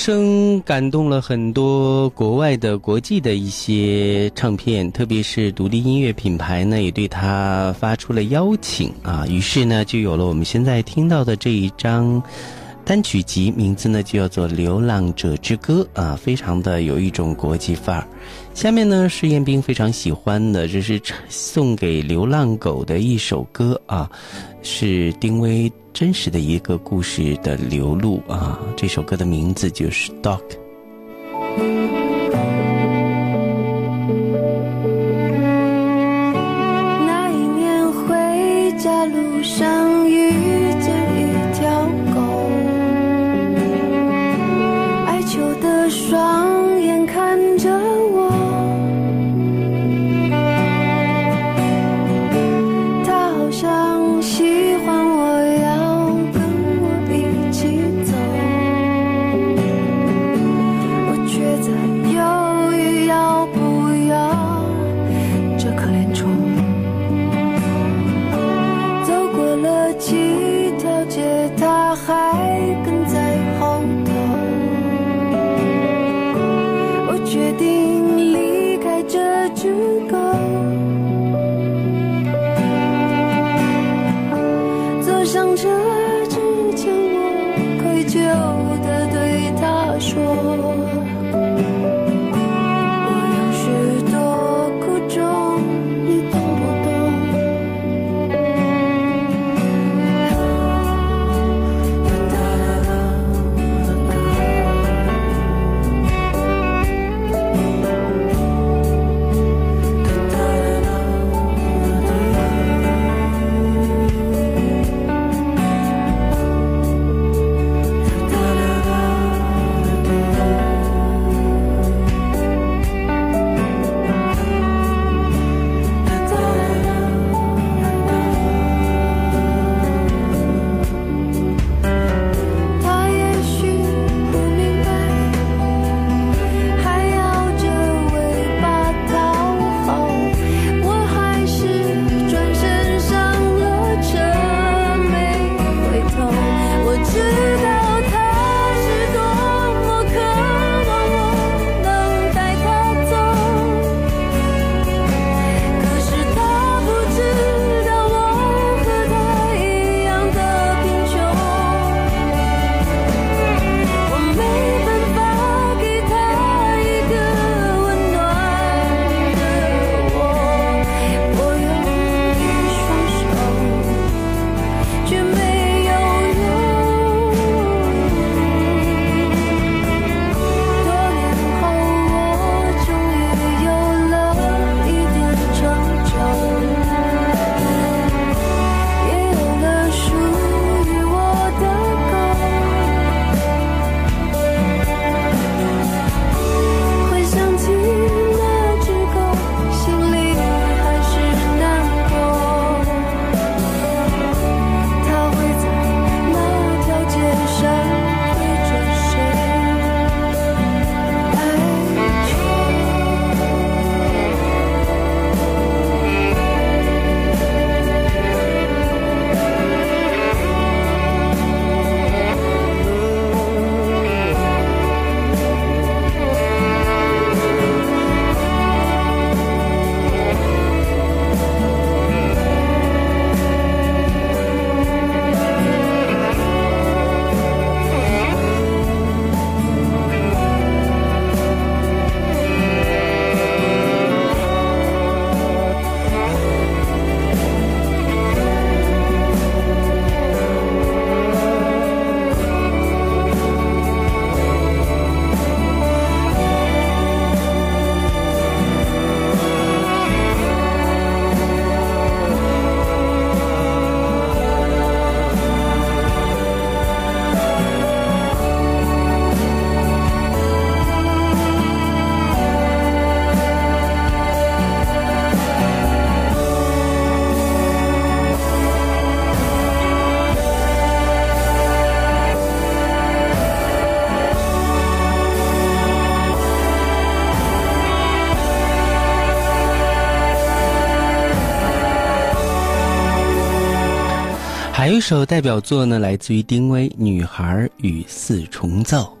声感动了很多国外的、国际的一些唱片，特别是独立音乐品牌呢，也对他发出了邀请啊。于是呢，就有了我们现在听到的这一张单曲集，名字呢就叫做《流浪者之歌》啊，非常的有一种国际范儿。下面呢是彦斌非常喜欢的，这是送给流浪狗的一首歌啊，是丁薇真实的一个故事的流露啊。这首歌的名字就是《Dog》。那一年回家路上遇见一条狗，哀求的双眼看着我，有一首代表作呢来自于丁薇女孩与四重奏。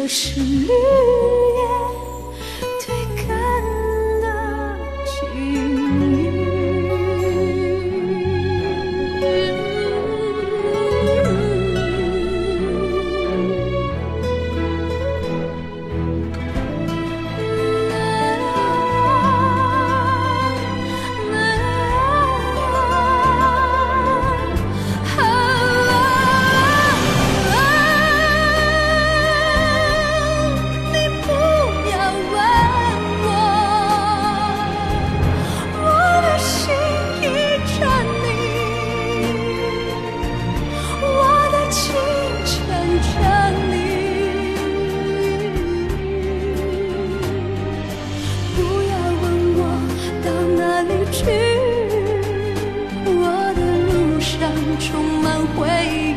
这是绿。去我的路上充满回忆。